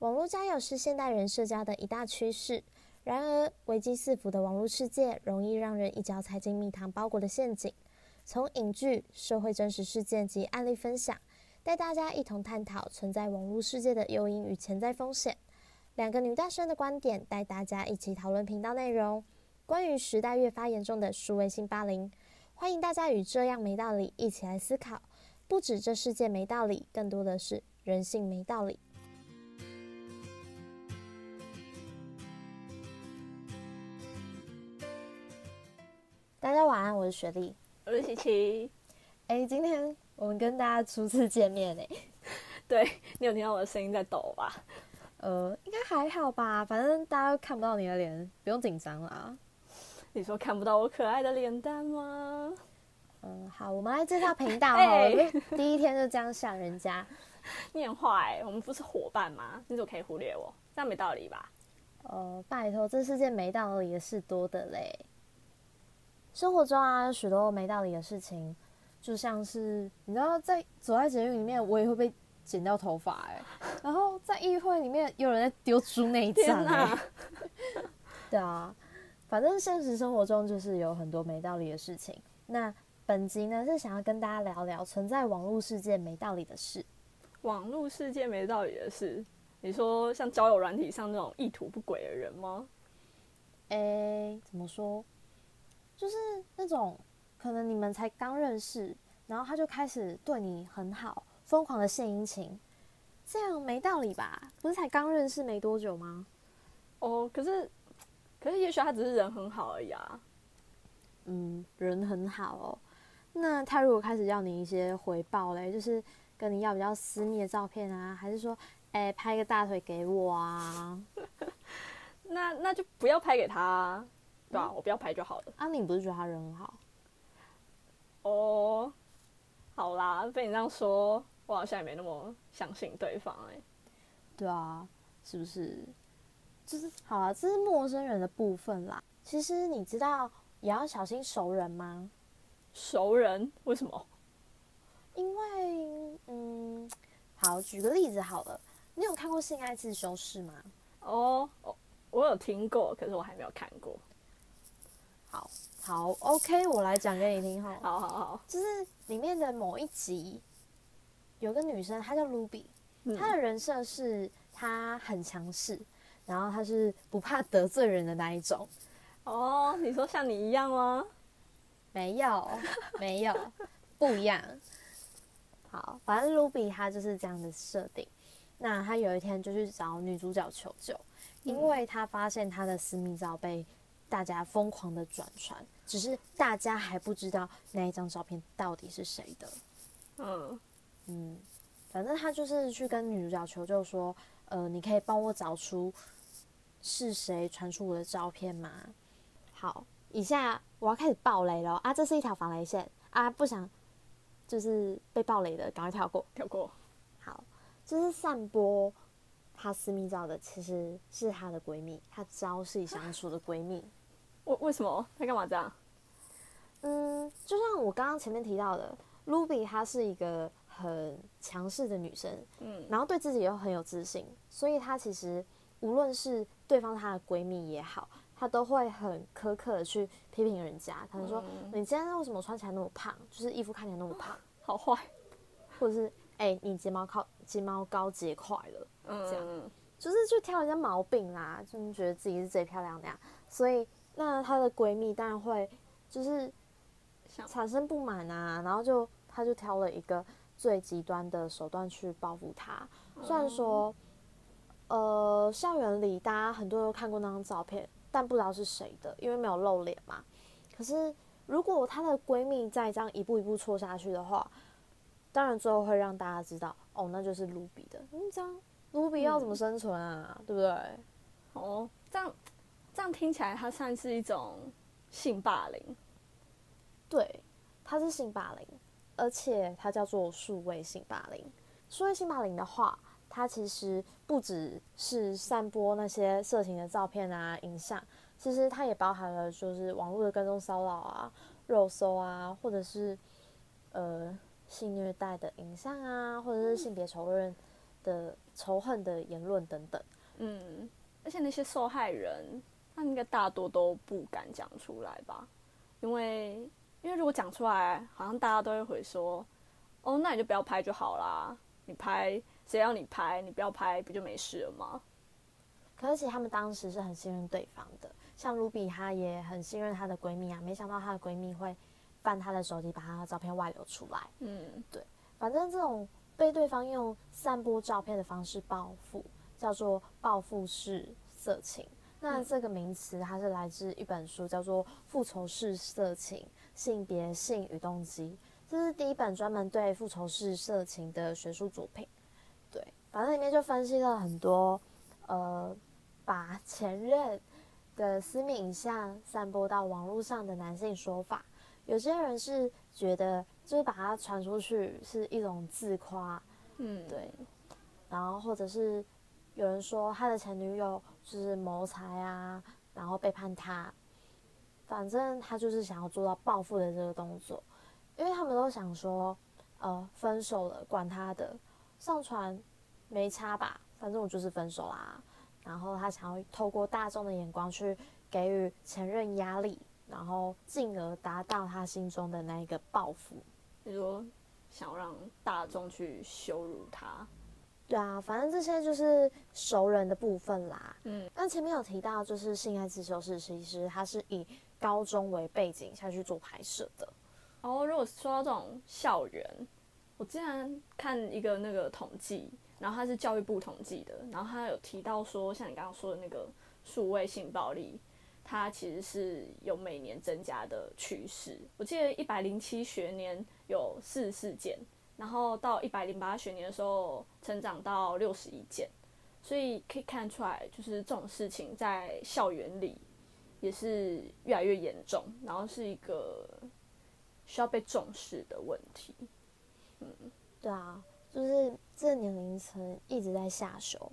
网络交友是现代人社交的一大趋势。然而，危机四伏的网络世界，容易让人一脚踩进蜜糖包裹的陷阱。从影剧、社会真实事件及案例分享，带大家一同探讨存在网络世界的诱因与潜在风险。两个女大生的观点，带大家一起讨论频道内容。关于时代越发严重的数位性霸凌，欢迎大家与这样没道理一起来思考。不止这世界没道理，更多的是人性没道理。大家晚安，我是雪莉。我是琪琪，哎，今天我们跟大家初次见面哎，对你有听到我的声音在抖吧？呃，应该还好吧，反正大家都看不到你的脸，不用紧张啦。你说看不到我可爱的脸蛋吗？嗯，好，我们来介绍频道 哦。第一天就这样吓人家，你很坏，我们不是伙伴吗？你怎么可以忽略我？这样没道理吧？呃，拜托，这世界没道理的事多的嘞。生活中啊，有许多没道理的事情，就像是你知道，在走在监狱里面，我也会被剪掉头发哎。然后在议会里面，有人在丢猪内 脏哎。对啊，反正现实生活中就是有很多没道理的事情。那本集呢，是想要跟大家聊聊存在网络世界没道理的事。网络世界没道理的事，你说像交友软体上那种意图不轨的人吗？哎，怎么说？就是那种可能你们才刚认识，然后他就开始对你很好，疯狂的献殷勤，这样没道理吧？不是才刚认识没多久吗？哦，可是，可是也许他只是人很好而已啊。嗯，人很好哦。那他如果开始要你一些回报嘞，就是跟你要比较私密的照片啊，还是说，哎，拍个大腿给我啊？那那就不要拍给他。对啊，我不要拍就好了。啊，你不是觉得他人很好？哦，好啦，被你这样说，我好像也没那么相信对方哎。对啊，是不是？就是好了，这是陌生人的部分啦。其实你知道也要小心熟人吗？熟人？为什么？因为，嗯，好，举个例子好了。你有看过《性爱自修室》吗？哦，哦，我有听过，可是我还没有看过。好好，OK，我来讲给你听哈。好好好，就是里面的某一集，有个女生，她叫 Ruby，她的人设是她很强势，然后她是不怕得罪人的那一种。哦，你说像你一样吗？没有，没有，不一样。好，反正 Ruby 她就是这样的设定。那她有一天就去找女主角求救，因为她发现她的私密照被。大家疯狂的转传，只是大家还不知道那一张照片到底是谁的。嗯嗯，反正他就是去跟女主角求救说：“呃，你可以帮我找出是谁传出我的照片吗？”好，以下我要开始爆雷了啊！这是一条防雷线啊！不想就是被爆雷的，赶快跳过，跳过。好，就是散播。她私密照的其实是她的闺蜜，她朝夕相处的闺蜜。为为什么？她干嘛这样？嗯，就像我刚刚前面提到的，Ruby 她是一个很强势的女生，嗯，然后对自己又很有自信，所以她其实无论是对方她的闺蜜也好，她都会很苛刻的去批评人家，可能说你今天为什么穿起来那么胖，就是衣服看起来那么胖，好坏，或者是哎你睫毛靠睫毛膏结块了。这样，就是去挑人家毛病啦，就是觉得自己是最漂亮的呀。所以，那她的闺蜜当然会就是产生不满啊，然后就她就挑了一个最极端的手段去报复她。虽然说，呃，校园里大家很多人都看过那张照片，但不知道是谁的，因为没有露脸嘛。可是，如果她的闺蜜再这样一步一步错下去的话，当然最后会让大家知道，哦，那就是卢比的。嗯，这样。卢比要怎么生存啊？对不对？哦，这样这样听起来，它算是一种性霸凌。对，它是性霸凌，而且它叫做数位性霸凌。数位性霸凌的话，它其实不只是散播那些色情的照片啊、影像，其实它也包含了就是网络的跟踪骚扰啊、肉搜啊，或者是呃性虐待的影像啊，或者是性别仇人。的仇恨的言论等等。嗯，而且那些受害人，他应该大多都不敢讲出来吧？因为因为如果讲出来，好像大家都会回说，哦，那你就不要拍就好啦，你拍谁要你拍，你不要拍不就没事了吗？可是他们当时是很信任对方的，像卢比她也很信任她的闺蜜啊，没想到她的闺蜜会翻他的手机，把他的照片外流出来。嗯，对，反正这种被对方用散播照片的方式报复，叫做报复式色情。那这个名词它是来自一本书，叫做《复仇式色情：性别、性与动机》，这是第一本专门对复仇式色情的学术作品。对，反正里面就分析了很多，呃。把前任的私密影像散播到网络上的男性说法，有些人是觉得就是把它传出去是一种自夸，嗯，对。然后或者是有人说他的前女友就是谋财啊，然后背叛他，反正他就是想要做到报复的这个动作，因为他们都想说，呃，分手了，管他的，上传没差吧，反正我就是分手啦。然后他想要透过大众的眼光去给予前任压力，然后进而达到他心中的那一个报复。你说想要让大众去羞辱他？对啊，反正这些就是熟人的部分啦。嗯，那前面有提到，就是性爱自修室其实它是以高中为背景下去做拍摄的。哦，如果说到这种校园，我之前看一个那个统计。然后它是教育部统计的，然后它有提到说，像你刚刚说的那个数位性暴力，它其实是有每年增加的趋势。我记得一百零七学年有四十四件，然后到一百零八学年的时候，成长到六十一件，所以可以看出来，就是这种事情在校园里也是越来越严重，然后是一个需要被重视的问题。嗯，对啊。就是这个年龄层一直在下手，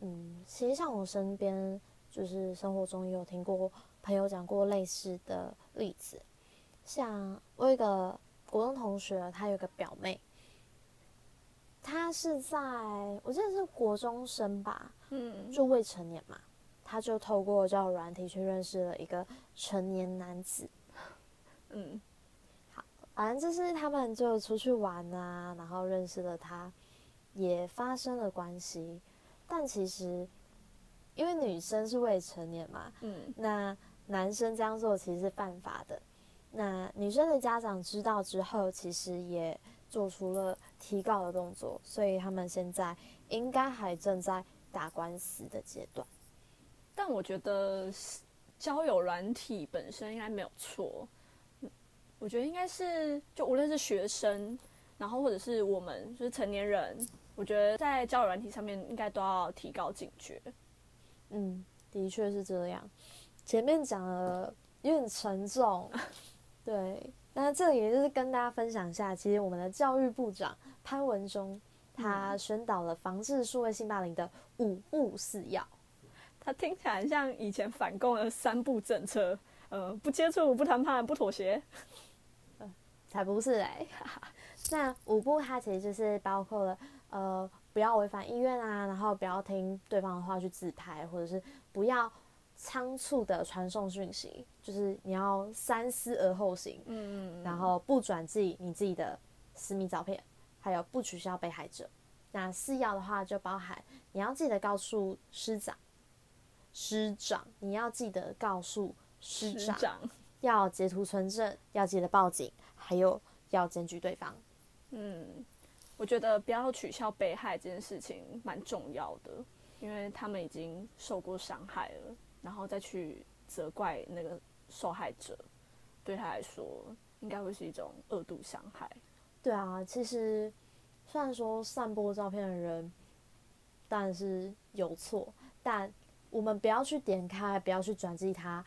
嗯，其实像我身边，就是生活中也有听过朋友讲过类似的例子，像我有一个国中同学，他有个表妹，她是在我记得是国中生吧，嗯，就未成年嘛，他就透过交友软体去认识了一个成年男子，嗯。好反正就是他们就出去玩啊，然后认识了他，也发生了关系。但其实，因为女生是未成年嘛，嗯，那男生这样做其实是犯法的。那女生的家长知道之后，其实也做出了提告的动作，所以他们现在应该还正在打官司的阶段。但我觉得交友软体本身应该没有错。我觉得应该是，就无论是学生，然后或者是我们就是成年人，我觉得在交友软体上面应该都要提高警觉。嗯，的确是这样。前面讲了有点沉重，对。那这里也就是跟大家分享一下，其实我们的教育部长潘文忠他宣导了防治数位性霸凌的五步四要。他听起来像以前反共的三步政策，呃，不接触、不谈判、不妥协。才不是哎，那五步它其实就是包括了，呃，不要违反意愿啊，然后不要听对方的话去自拍，或者是不要仓促的传送讯息，就是你要三思而后行，嗯嗯，然后不转寄你自己的私密照片，还有不取消被害者。那四要的话就包含你要记得告诉师长，师长你要记得告诉师长，要截图存证，要记得报警。还有要检举对方，嗯，我觉得不要取消被害这件事情蛮重要的，因为他们已经受过伤害了，然后再去责怪那个受害者，对他来说应该会是一种恶度伤害。对啊，其实虽然说散播照片的人，但是有错，但我们不要去点开，不要去转寄他，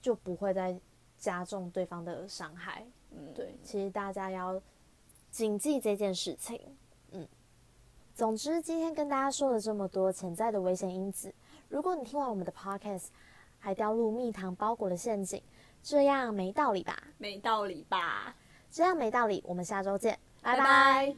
就不会再加重对方的伤害。嗯，对，其实大家要谨记这件事情。嗯，总之今天跟大家说了这么多潜在的危险因子，如果你听完我们的 podcast 还掉入蜜糖包裹的陷阱，这样没道理吧？没道理吧？这样没道理。我们下周见，拜拜。